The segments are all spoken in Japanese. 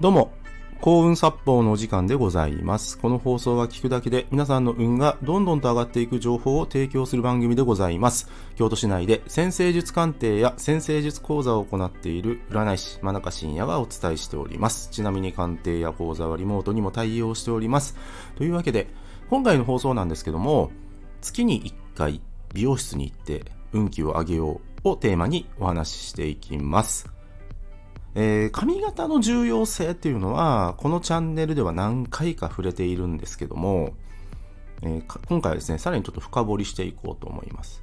どうも、幸運殺法のお時間でございます。この放送は聞くだけで皆さんの運がどんどんと上がっていく情報を提供する番組でございます。京都市内で先生術鑑定や先生術講座を行っている占い師真中信也がお伝えしております。ちなみに鑑定や講座はリモートにも対応しております。というわけで、今回の放送なんですけども、月に1回美容室に行って運気を上げようをテーマにお話ししていきます。えー髪型の重要性っていうのは、このチャンネルでは何回か触れているんですけども、えー今回はですね、さらにちょっと深掘りしていこうと思います。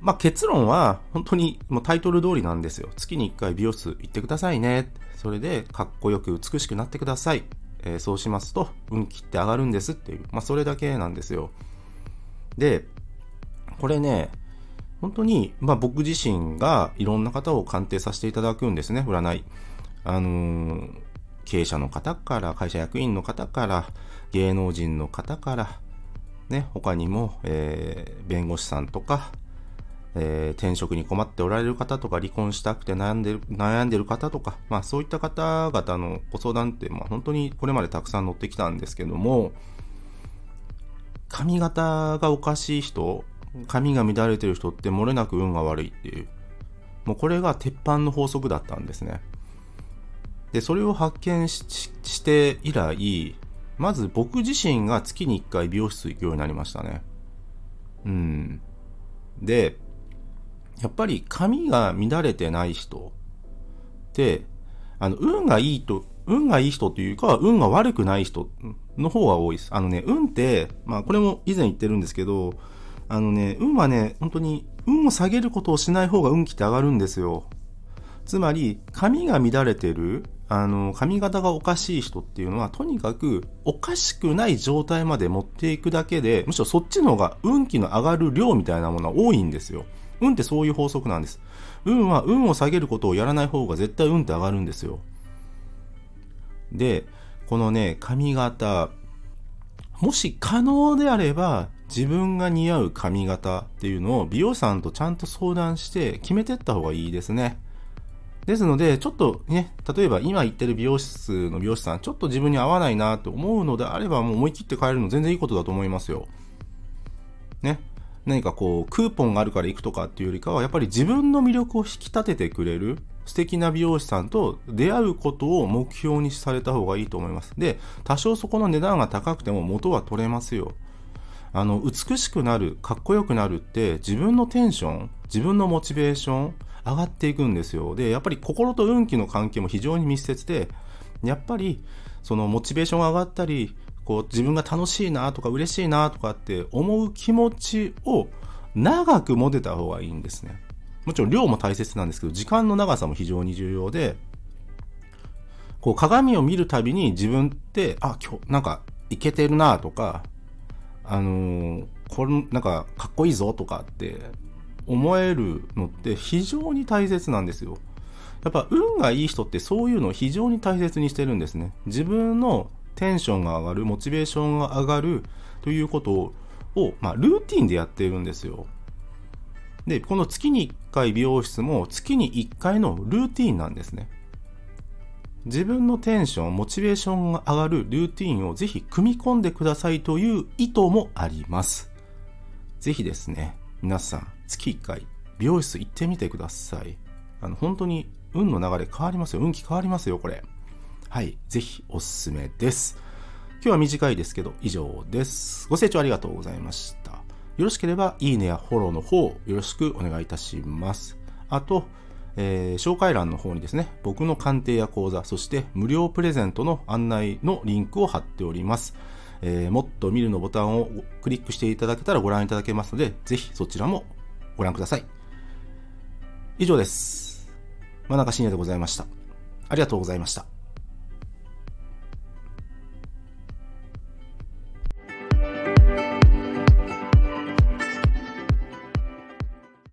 まあ、結論は、本当にもうタイトル通りなんですよ。月に1回美容室行ってくださいね。それで、かっこよく美しくなってください。えーそうしますと、運気って上がるんですっていう、まあ、それだけなんですよ。で、これね、本当に、まあ僕自身がいろんな方を鑑定させていただくんですね、占い。あのー経営者の方から、会社役員の方から、芸能人の方から、ね、他にも、えー弁護士さんとか、えー転職に困っておられる方とか、離婚したくて悩んでる、悩んでる方とか、まあそういった方々のご相談って、まあ本当にこれまでたくさん乗ってきたんですけども、髪型がおかしい人、髪が乱れてる人って漏れなく運が悪いっていう。もうこれが鉄板の法則だったんですね。で、それを発見して以来、まず僕自身が月に1回美容室行くようになりましたね。うん。で、やっぱり髪が乱れてない人って、あの、運がいいと、運がいい人というか、運が悪くない人の方が多いです。あのね、運って、まあこれも以前言ってるんですけど、あのね、運はね、本当に運を下げることをしない方が運気って上がるんですよ。つまり、髪が乱れてる、あの、髪型がおかしい人っていうのは、とにかくおかしくない状態まで持っていくだけで、むしろそっちの方が運気の上がる量みたいなものは多いんですよ。運ってそういう法則なんです。運は運を下げることをやらない方が絶対運って上がるんですよ。で、このね、髪型、もし可能であれば、自分が似合う髪型っていうのを美容師さんとちゃんと相談して決めてった方がいいですね。ですので、ちょっとね、例えば今行ってる美容室の美容師さん、ちょっと自分に合わないなと思うのであれば、もう思い切って変えるの全然いいことだと思いますよ。ね。何かこう、クーポンがあるから行くとかっていうよりかは、やっぱり自分の魅力を引き立ててくれる素敵な美容師さんと出会うことを目標にされた方がいいと思います。で、多少そこの値段が高くても元は取れますよ。あの、美しくなる、かっこよくなるって、自分のテンション、自分のモチベーション、上がっていくんですよ。で、やっぱり心と運気の関係も非常に密接で、やっぱり、そのモチベーションが上がったり、こう、自分が楽しいなとか嬉しいなとかって思う気持ちを長く持てた方がいいんですね。もちろん量も大切なんですけど、時間の長さも非常に重要で、こう鏡を見るたびに自分って、あ、今日なんかいけてるなとか、あのーこれなんかかっこいいぞとかって思えるのって非常に大切なんですよ。やっぱ運がいい人ってそういうのを非常に大切にしてるんですね。自分のテンションが上がる、モチベーションが上がるということを、まあ、ルーティンでやっているんですよ。で、この月に1回美容室も月に1回のルーティンなんですね。自分のテンション、モチベーションが上がるルーティンをぜひ組み込んでくださいという意図もあります。ぜひですね、皆さん、月1回美容室行ってみてください。あの、本当に運の流れ変わりますよ。運気変わりますよ、これ。はい。ぜひおすすめです。今日は短いですけど、以上です。ご清聴ありがとうございました。よろしければ、いいねやフォローの方、よろしくお願いいたします。あと、えー紹介欄の方にですね、僕の鑑定や講座、そして無料プレゼントの案内のリンクを貼っております。えーもっと見るのボタンをクリックしていただけたらご覧いただけますので、ぜひそちらもご覧ください。以上です。真中信也でございました。ありがとうございました。